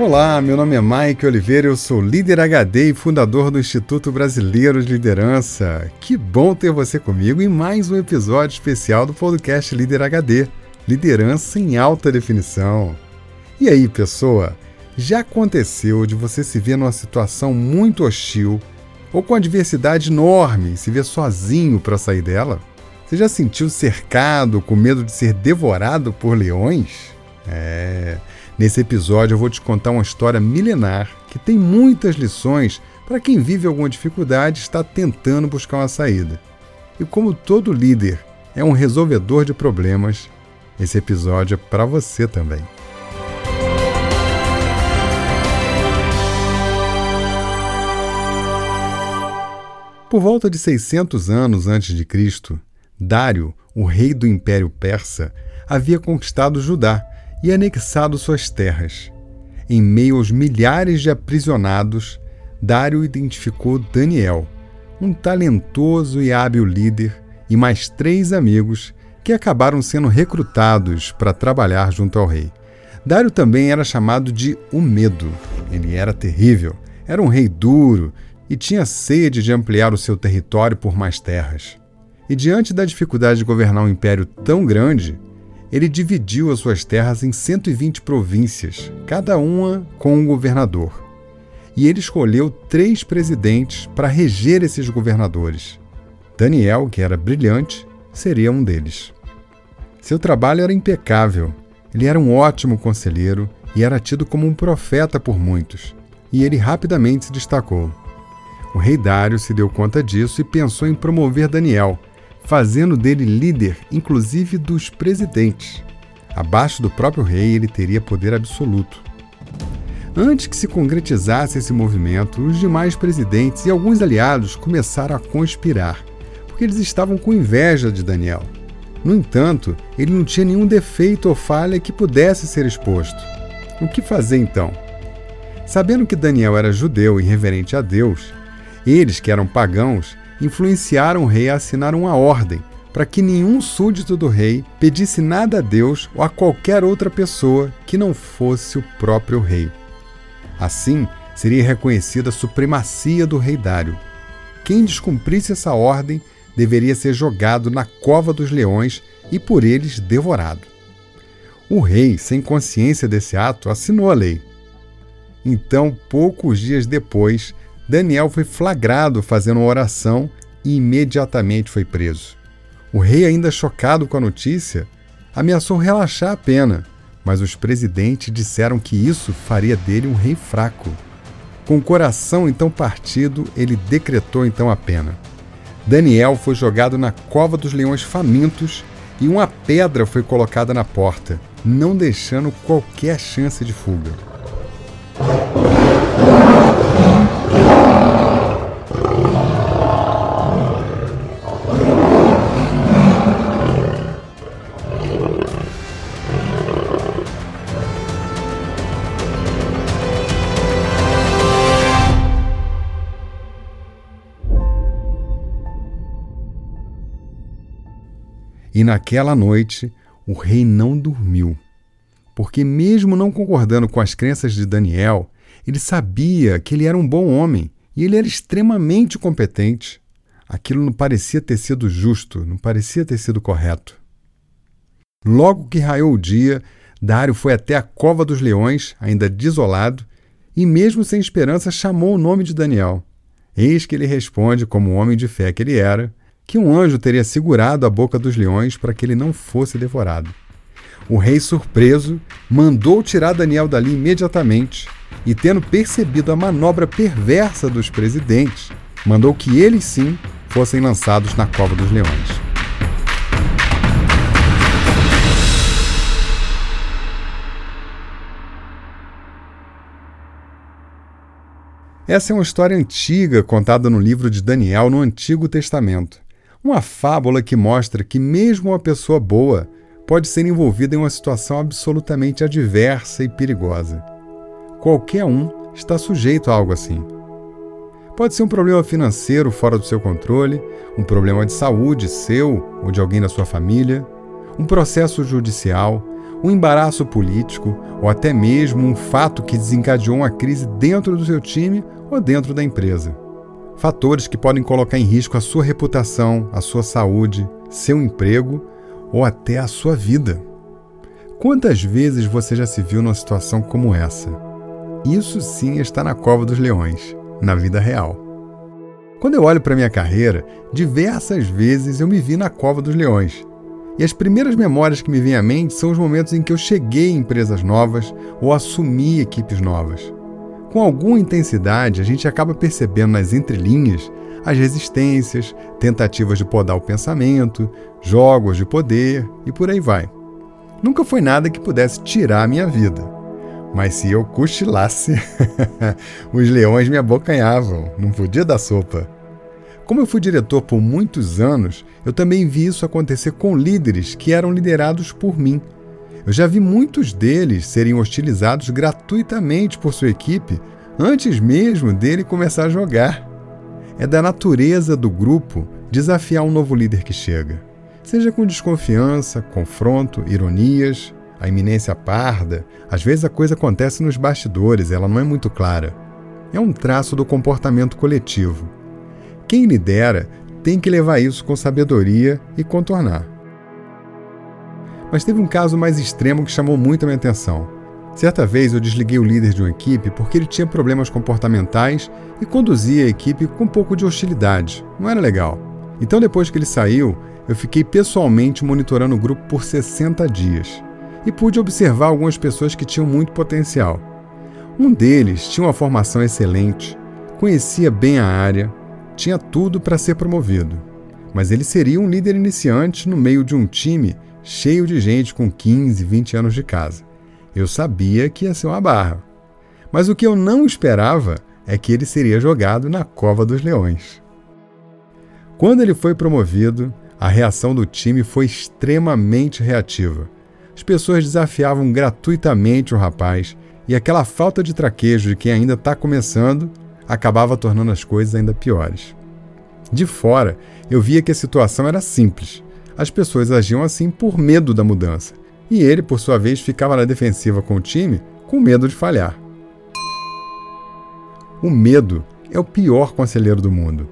Olá, meu nome é Mike Oliveira, eu sou líder HD e fundador do Instituto Brasileiro de Liderança. Que bom ter você comigo em mais um episódio especial do podcast Líder HD Liderança em Alta Definição. E aí, pessoa? Já aconteceu de você se ver numa situação muito hostil ou com adversidade enorme e se ver sozinho para sair dela? Você já sentiu cercado com medo de ser devorado por leões? É. Nesse episódio eu vou te contar uma história milenar que tem muitas lições para quem vive alguma dificuldade e está tentando buscar uma saída. E como todo líder é um resolvedor de problemas, esse episódio é para você também. Por volta de 600 anos antes de Cristo, Dário, o rei do Império Persa, havia conquistado Judá e anexado suas terras. Em meio aos milhares de aprisionados, Dário identificou Daniel, um talentoso e hábil líder, e mais três amigos que acabaram sendo recrutados para trabalhar junto ao rei. Dário também era chamado de o Medo. Ele era terrível, era um rei duro e tinha sede de ampliar o seu território por mais terras. E diante da dificuldade de governar um império tão grande, ele dividiu as suas terras em 120 províncias, cada uma com um governador. E ele escolheu três presidentes para reger esses governadores. Daniel, que era brilhante, seria um deles. Seu trabalho era impecável. Ele era um ótimo conselheiro e era tido como um profeta por muitos. E ele rapidamente se destacou. O rei Dário se deu conta disso e pensou em promover Daniel, fazendo dele líder, inclusive dos presidentes. Abaixo do próprio rei, ele teria poder absoluto. Antes que se concretizasse esse movimento, os demais presidentes e alguns aliados começaram a conspirar, porque eles estavam com inveja de Daniel. No entanto, ele não tinha nenhum defeito ou falha que pudesse ser exposto. O que fazer então? Sabendo que Daniel era judeu e reverente a Deus, eles, que eram pagãos, influenciaram o rei a assinar uma ordem para que nenhum súdito do rei pedisse nada a Deus ou a qualquer outra pessoa que não fosse o próprio rei. Assim, seria reconhecida a supremacia do rei Dário. Quem descumprisse essa ordem deveria ser jogado na cova dos leões e por eles devorado. O rei, sem consciência desse ato, assinou a lei. Então, poucos dias depois, Daniel foi flagrado fazendo uma oração e imediatamente foi preso. O rei, ainda chocado com a notícia, ameaçou relaxar a pena, mas os presidentes disseram que isso faria dele um rei fraco. Com o coração então partido, ele decretou então a pena. Daniel foi jogado na cova dos leões famintos e uma pedra foi colocada na porta, não deixando qualquer chance de fuga. E naquela noite o rei não dormiu, porque, mesmo não concordando com as crenças de Daniel, ele sabia que ele era um bom homem e ele era extremamente competente. Aquilo não parecia ter sido justo, não parecia ter sido correto. Logo que raiou o dia, Dário foi até a cova dos leões, ainda desolado, e, mesmo sem esperança, chamou o nome de Daniel. Eis que ele responde, como homem de fé que ele era, que um anjo teria segurado a boca dos leões para que ele não fosse devorado. O rei, surpreso, mandou tirar Daniel dali imediatamente e, tendo percebido a manobra perversa dos presidentes, mandou que eles sim fossem lançados na cova dos leões. Essa é uma história antiga contada no livro de Daniel no Antigo Testamento. Uma fábula que mostra que, mesmo uma pessoa boa, pode ser envolvida em uma situação absolutamente adversa e perigosa. Qualquer um está sujeito a algo assim. Pode ser um problema financeiro fora do seu controle, um problema de saúde seu ou de alguém da sua família, um processo judicial, um embaraço político ou até mesmo um fato que desencadeou uma crise dentro do seu time ou dentro da empresa. Fatores que podem colocar em risco a sua reputação, a sua saúde, seu emprego ou até a sua vida. Quantas vezes você já se viu numa situação como essa? Isso sim está na cova dos leões, na vida real. Quando eu olho para minha carreira, diversas vezes eu me vi na cova dos leões, e as primeiras memórias que me vêm à mente são os momentos em que eu cheguei em empresas novas ou assumi equipes novas. Com alguma intensidade, a gente acaba percebendo nas entrelinhas as resistências, tentativas de podar o pensamento, jogos de poder e por aí vai. Nunca foi nada que pudesse tirar a minha vida. Mas se eu cochilasse, os leões me abocanhavam, não podia dar sopa. Como eu fui diretor por muitos anos, eu também vi isso acontecer com líderes que eram liderados por mim. Eu já vi muitos deles serem hostilizados gratuitamente por sua equipe antes mesmo dele começar a jogar. É da natureza do grupo desafiar um novo líder que chega, seja com desconfiança, confronto, ironias, a iminência parda. Às vezes a coisa acontece nos bastidores, ela não é muito clara. É um traço do comportamento coletivo. Quem lidera tem que levar isso com sabedoria e contornar. Mas teve um caso mais extremo que chamou muito a minha atenção. Certa vez eu desliguei o líder de uma equipe porque ele tinha problemas comportamentais e conduzia a equipe com um pouco de hostilidade. Não era legal. Então, depois que ele saiu, eu fiquei pessoalmente monitorando o grupo por 60 dias e pude observar algumas pessoas que tinham muito potencial. Um deles tinha uma formação excelente, conhecia bem a área, tinha tudo para ser promovido, mas ele seria um líder iniciante no meio de um time cheio de gente com 15, 20 anos de casa. Eu sabia que ia ser uma barra. Mas o que eu não esperava é que ele seria jogado na cova dos leões. Quando ele foi promovido, a reação do time foi extremamente reativa. As pessoas desafiavam gratuitamente o rapaz e aquela falta de traquejo de quem ainda está começando acabava tornando as coisas ainda piores. De fora, eu via que a situação era simples. As pessoas agiam assim por medo da mudança, e ele, por sua vez, ficava na defensiva com o time com medo de falhar. O medo é o pior conselheiro do mundo.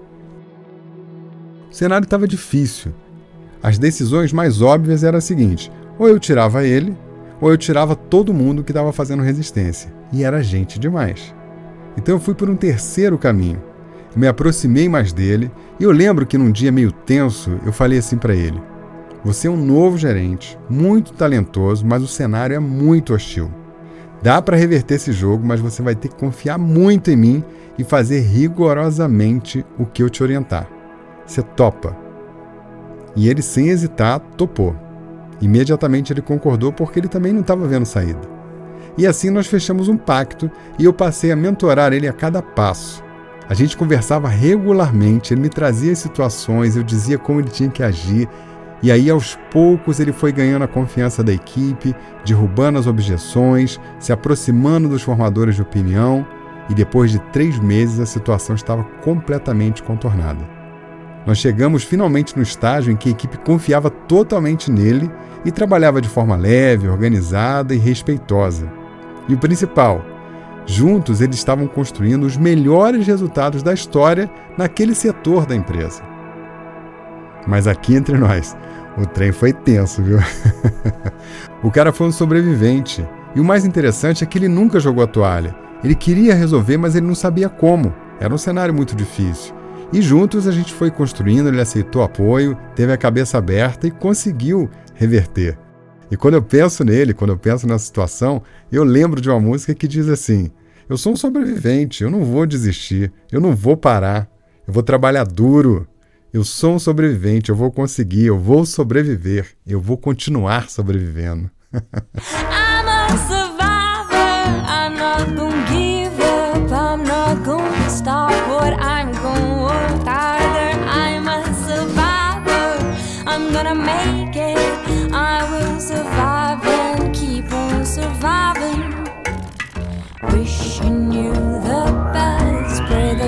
O cenário estava difícil. As decisões mais óbvias eram as seguintes: ou eu tirava ele, ou eu tirava todo mundo que estava fazendo resistência. E era gente demais. Então eu fui por um terceiro caminho. Me aproximei mais dele e eu lembro que num dia meio tenso eu falei assim para ele: Você é um novo gerente, muito talentoso, mas o cenário é muito hostil. Dá para reverter esse jogo, mas você vai ter que confiar muito em mim e fazer rigorosamente o que eu te orientar. Você topa. E ele, sem hesitar, topou. Imediatamente ele concordou porque ele também não estava vendo saída. E assim nós fechamos um pacto e eu passei a mentorar ele a cada passo. A gente conversava regularmente, ele me trazia as situações, eu dizia como ele tinha que agir, e aí aos poucos ele foi ganhando a confiança da equipe, derrubando as objeções, se aproximando dos formadores de opinião, e depois de três meses a situação estava completamente contornada. Nós chegamos finalmente no estágio em que a equipe confiava totalmente nele e trabalhava de forma leve, organizada e respeitosa. E o principal, juntos eles estavam construindo os melhores resultados da história naquele setor da empresa. Mas aqui entre nós, o trem foi tenso, viu? o cara foi um sobrevivente. E o mais interessante é que ele nunca jogou a toalha. Ele queria resolver, mas ele não sabia como. Era um cenário muito difícil. E juntos a gente foi construindo, ele aceitou apoio, teve a cabeça aberta e conseguiu reverter. E quando eu penso nele, quando eu penso nessa situação, eu lembro de uma música que diz assim: Eu sou um sobrevivente, eu não vou desistir, eu não vou parar, eu vou trabalhar duro. Eu sou um sobrevivente, eu vou conseguir, eu vou sobreviver, eu vou continuar sobrevivendo.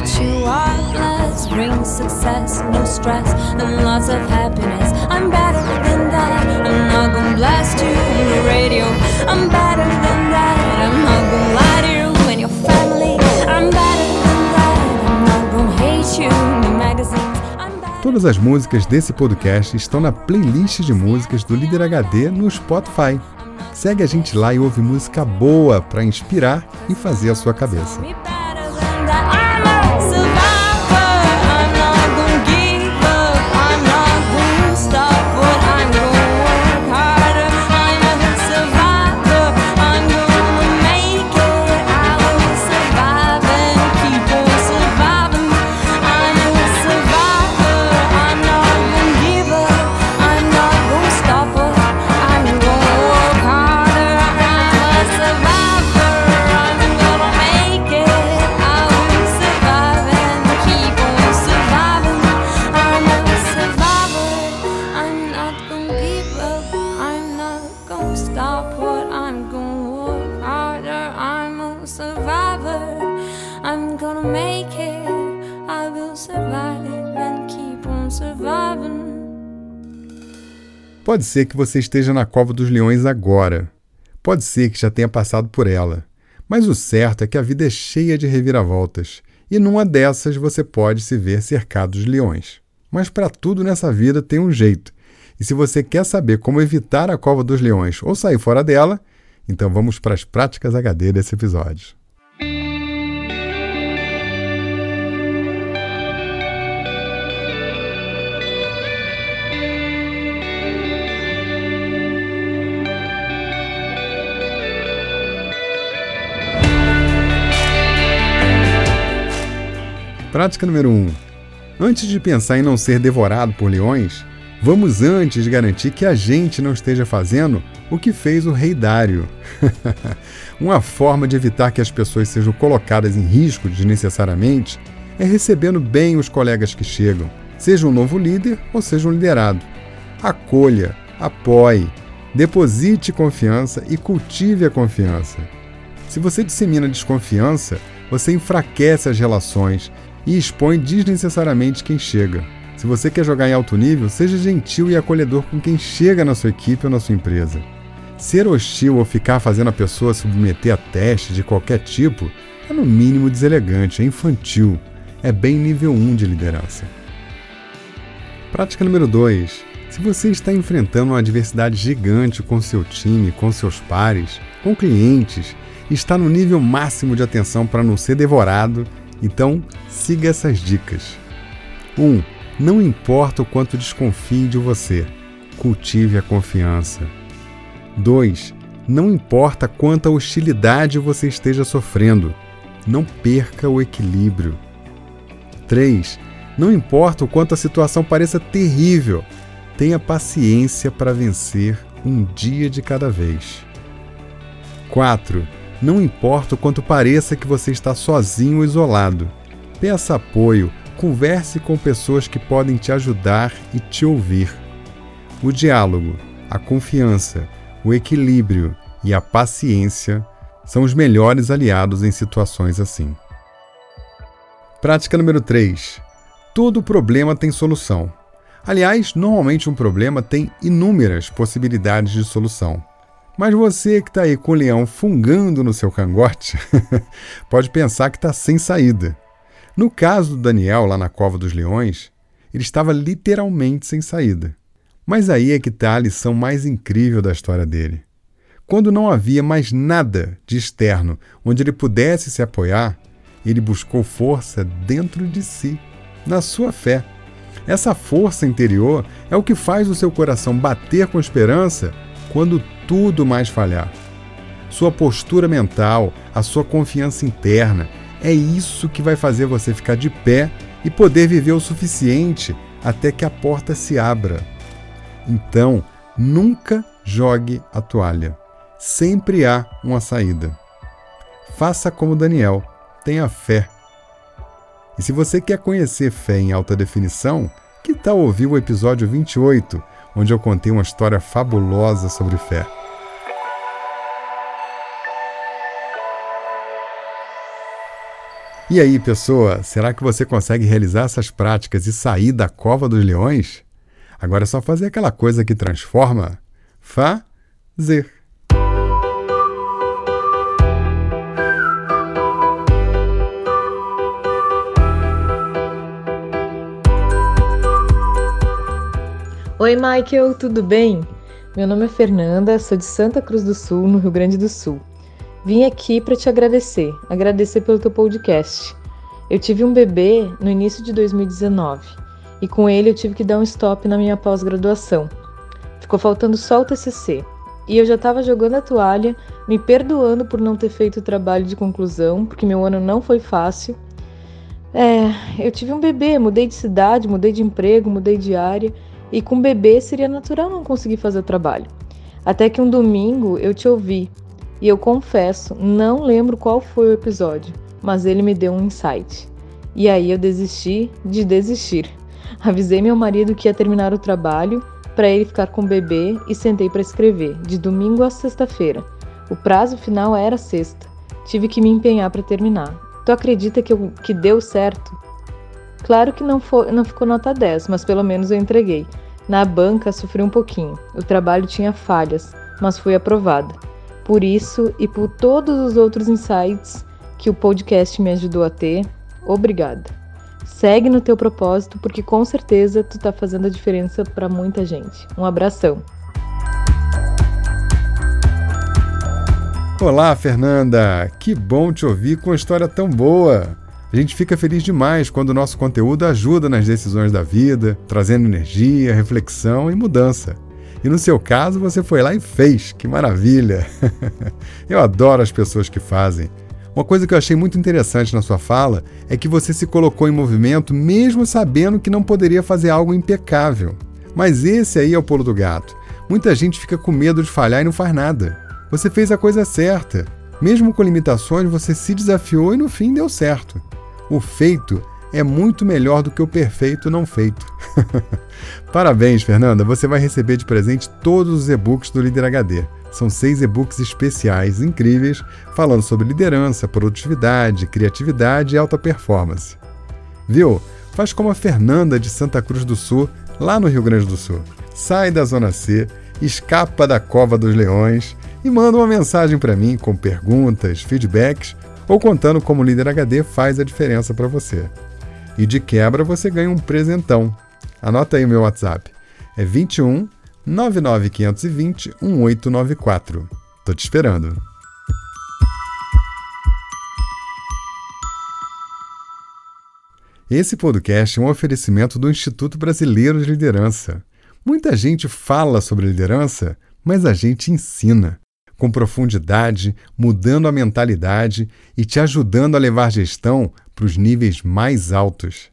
but you are. Bring success, no stress, and lots of happiness. I'm better than that. I'm not gonna blast you on the radio. I'm better than that. I'm not gonna lie to you and your family. I'm better than that. I'm not gonna hate you in the magazines. Todas as músicas desse podcast estão na playlist de músicas do Líder HD no Spotify. Segue a gente lá e ouve música boa para inspirar e fazer a sua cabeça. Pode ser que você esteja na cova dos leões agora. Pode ser que já tenha passado por ela. Mas o certo é que a vida é cheia de reviravoltas. E numa dessas você pode se ver cercado de leões. Mas para tudo nessa vida tem um jeito. E se você quer saber como evitar a cova dos leões ou sair fora dela, então vamos para as práticas HD desse episódio. Prática número 1. Antes de pensar em não ser devorado por leões, vamos antes garantir que a gente não esteja fazendo o que fez o rei Dário. Uma forma de evitar que as pessoas sejam colocadas em risco desnecessariamente é recebendo bem os colegas que chegam, seja um novo líder ou seja um liderado. Acolha, apoie, deposite confiança e cultive a confiança. Se você dissemina desconfiança, você enfraquece as relações e expõe desnecessariamente quem chega. Se você quer jogar em alto nível, seja gentil e acolhedor com quem chega na sua equipe ou na sua empresa. Ser hostil ou ficar fazendo a pessoa submeter a testes de qualquer tipo é no mínimo deselegante, é infantil, é bem nível 1 de liderança. Prática número 2. Se você está enfrentando uma adversidade gigante com seu time, com seus pares, com clientes, está no nível máximo de atenção para não ser devorado, então siga essas dicas. 1. Um, não importa o quanto desconfie de você, cultive a confiança. 2. Não importa quanta hostilidade você esteja sofrendo, não perca o equilíbrio. 3. Não importa o quanto a situação pareça terrível, tenha paciência para vencer um dia de cada vez. 4. Não importa o quanto pareça que você está sozinho ou isolado, peça apoio, converse com pessoas que podem te ajudar e te ouvir. O diálogo, a confiança, o equilíbrio e a paciência são os melhores aliados em situações assim. Prática número 3. Todo problema tem solução. Aliás, normalmente um problema tem inúmeras possibilidades de solução. Mas você que está aí com o leão fungando no seu cangote, pode pensar que está sem saída. No caso do Daniel, lá na Cova dos Leões, ele estava literalmente sem saída. Mas aí é que está a lição mais incrível da história dele. Quando não havia mais nada de externo onde ele pudesse se apoiar, ele buscou força dentro de si, na sua fé. Essa força interior é o que faz o seu coração bater com esperança quando tudo mais falhar. Sua postura mental, a sua confiança interna, é isso que vai fazer você ficar de pé e poder viver o suficiente até que a porta se abra. Então, nunca jogue a toalha. Sempre há uma saída. Faça como Daniel, tenha fé. E se você quer conhecer fé em alta definição, que tal ouvir o episódio 28, onde eu contei uma história fabulosa sobre fé? E aí, pessoa, será que você consegue realizar essas práticas e sair da cova dos leões? Agora é só fazer aquela coisa que transforma. Fazer. Oi, Michael, tudo bem? Meu nome é Fernanda, sou de Santa Cruz do Sul, no Rio Grande do Sul. Vim aqui para te agradecer, agradecer pelo teu podcast. Eu tive um bebê no início de 2019 e com ele eu tive que dar um stop na minha pós-graduação. Ficou faltando só o TCC e eu já estava jogando a toalha, me perdoando por não ter feito o trabalho de conclusão, porque meu ano não foi fácil. É, eu tive um bebê, mudei de cidade, mudei de emprego, mudei de área e com bebê seria natural não conseguir fazer o trabalho. Até que um domingo eu te ouvi e eu confesso, não lembro qual foi o episódio, mas ele me deu um insight. E aí eu desisti de desistir. Avisei meu marido que ia terminar o trabalho para ele ficar com o bebê e sentei para escrever, de domingo a sexta-feira. O prazo final era sexta. Tive que me empenhar para terminar. Tu acredita que, eu, que deu certo? Claro que não, foi, não ficou nota 10, mas pelo menos eu entreguei. Na banca sofri um pouquinho. O trabalho tinha falhas, mas fui aprovada. Por isso e por todos os outros insights que o podcast me ajudou a ter, obrigada. Segue no teu propósito, porque com certeza tu tá fazendo a diferença para muita gente. Um abração. Olá, Fernanda! Que bom te ouvir com uma história tão boa! A gente fica feliz demais quando o nosso conteúdo ajuda nas decisões da vida, trazendo energia, reflexão e mudança. E no seu caso, você foi lá e fez. Que maravilha! eu adoro as pessoas que fazem. Uma coisa que eu achei muito interessante na sua fala é que você se colocou em movimento mesmo sabendo que não poderia fazer algo impecável. Mas esse aí é o pulo do gato. Muita gente fica com medo de falhar e não faz nada. Você fez a coisa certa. Mesmo com limitações, você se desafiou e no fim deu certo. O feito é muito melhor do que o perfeito não feito. Parabéns, Fernanda! Você vai receber de presente todos os e-books do Líder HD. São seis e-books especiais, incríveis, falando sobre liderança, produtividade, criatividade e alta performance. Viu? Faz como a Fernanda de Santa Cruz do Sul, lá no Rio Grande do Sul. Sai da Zona C, escapa da Cova dos Leões e manda uma mensagem para mim com perguntas, feedbacks ou contando como o Líder HD faz a diferença para você. E de quebra você ganha um presentão. Anota aí o meu WhatsApp. É 21 99520 1894. Tô te esperando. Esse podcast é um oferecimento do Instituto Brasileiro de Liderança. Muita gente fala sobre liderança, mas a gente ensina com profundidade, mudando a mentalidade e te ajudando a levar gestão para os níveis mais altos.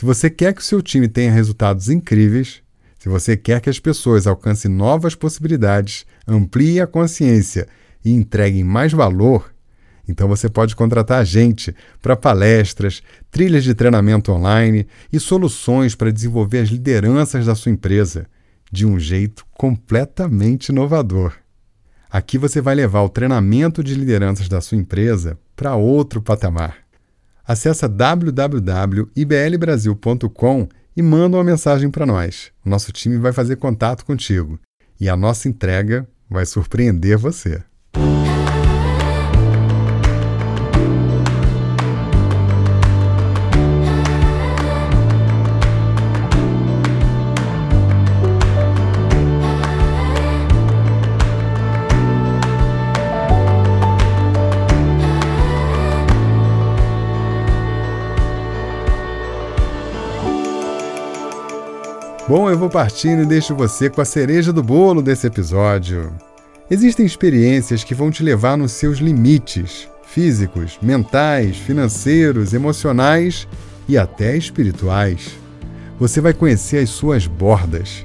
Se você quer que o seu time tenha resultados incríveis, se você quer que as pessoas alcancem novas possibilidades, ampliem a consciência e entreguem mais valor, então você pode contratar a gente para palestras, trilhas de treinamento online e soluções para desenvolver as lideranças da sua empresa de um jeito completamente inovador. Aqui você vai levar o treinamento de lideranças da sua empresa para outro patamar. Acesse www.iblbrasil.com e manda uma mensagem para nós. Nosso time vai fazer contato contigo e a nossa entrega vai surpreender você. Bom, eu vou partindo e deixo você com a cereja do bolo desse episódio. Existem experiências que vão te levar nos seus limites físicos, mentais, financeiros, emocionais e até espirituais. Você vai conhecer as suas bordas.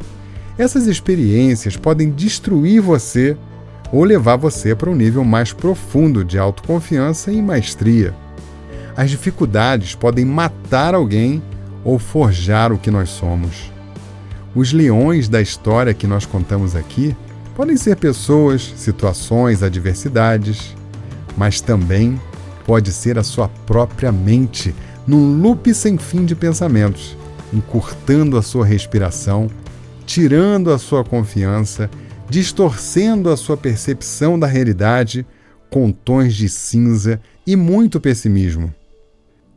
Essas experiências podem destruir você ou levar você para um nível mais profundo de autoconfiança e maestria. As dificuldades podem matar alguém ou forjar o que nós somos. Os leões da história que nós contamos aqui podem ser pessoas, situações, adversidades, mas também pode ser a sua própria mente, num loop sem fim de pensamentos, encurtando a sua respiração, tirando a sua confiança, distorcendo a sua percepção da realidade com tons de cinza e muito pessimismo.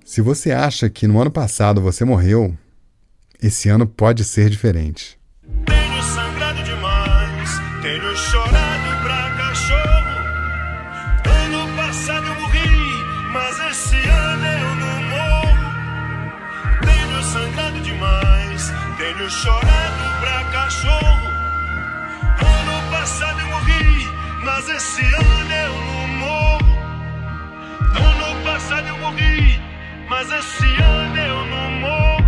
Se você acha que no ano passado você morreu, esse ano pode ser diferente. Tenho sangrado demais, tenho chorado pra cachorro. Ano passado eu morri, mas esse ano eu não morro. Tenho sangrado demais, tenho chorado pra cachorro. Ano passado eu morri, mas esse ano eu não morro. Ano passado eu morri, mas esse ano eu não morro.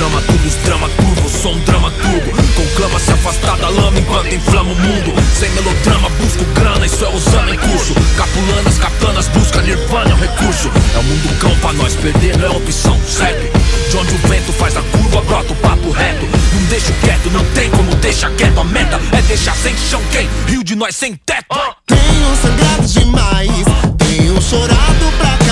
Na trama, tudo os drama turbo, sou um drama turbo. Conclama se afastar da lama enquanto inflama o mundo. Sem melodrama, busco grana, isso é usando em curso. Capulanas, katanas, busca nirvana, é um recurso. É o mundo cão pra nós, perder não é opção, segue. De onde o vento faz a curva, brota o papo reto. Não deixo quieto, não tem como deixar quieto. A meta é deixar sem chão quem? Rio de nós sem teto. Tenho sangrado demais, tenho chorado pra cachorro.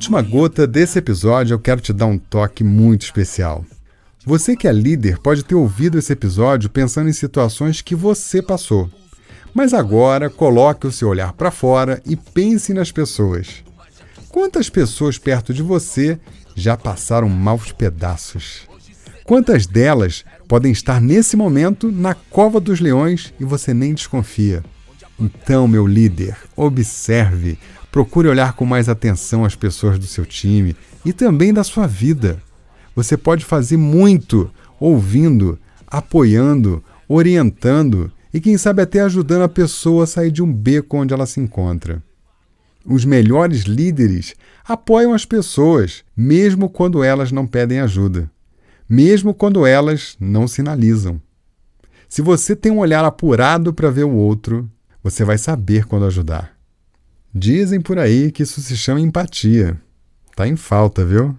Última gota desse episódio, eu quero te dar um toque muito especial. Você que é líder pode ter ouvido esse episódio pensando em situações que você passou. Mas agora coloque o seu olhar para fora e pense nas pessoas. Quantas pessoas perto de você já passaram maus pedaços? Quantas delas podem estar nesse momento na cova dos leões e você nem desconfia? Então, meu líder, observe, procure olhar com mais atenção as pessoas do seu time e também da sua vida. Você pode fazer muito ouvindo, apoiando, orientando e, quem sabe, até ajudando a pessoa a sair de um beco onde ela se encontra. Os melhores líderes apoiam as pessoas, mesmo quando elas não pedem ajuda, mesmo quando elas não sinalizam. Se você tem um olhar apurado para ver o outro, você vai saber quando ajudar. Dizem por aí que isso se chama empatia. Tá em falta, viu?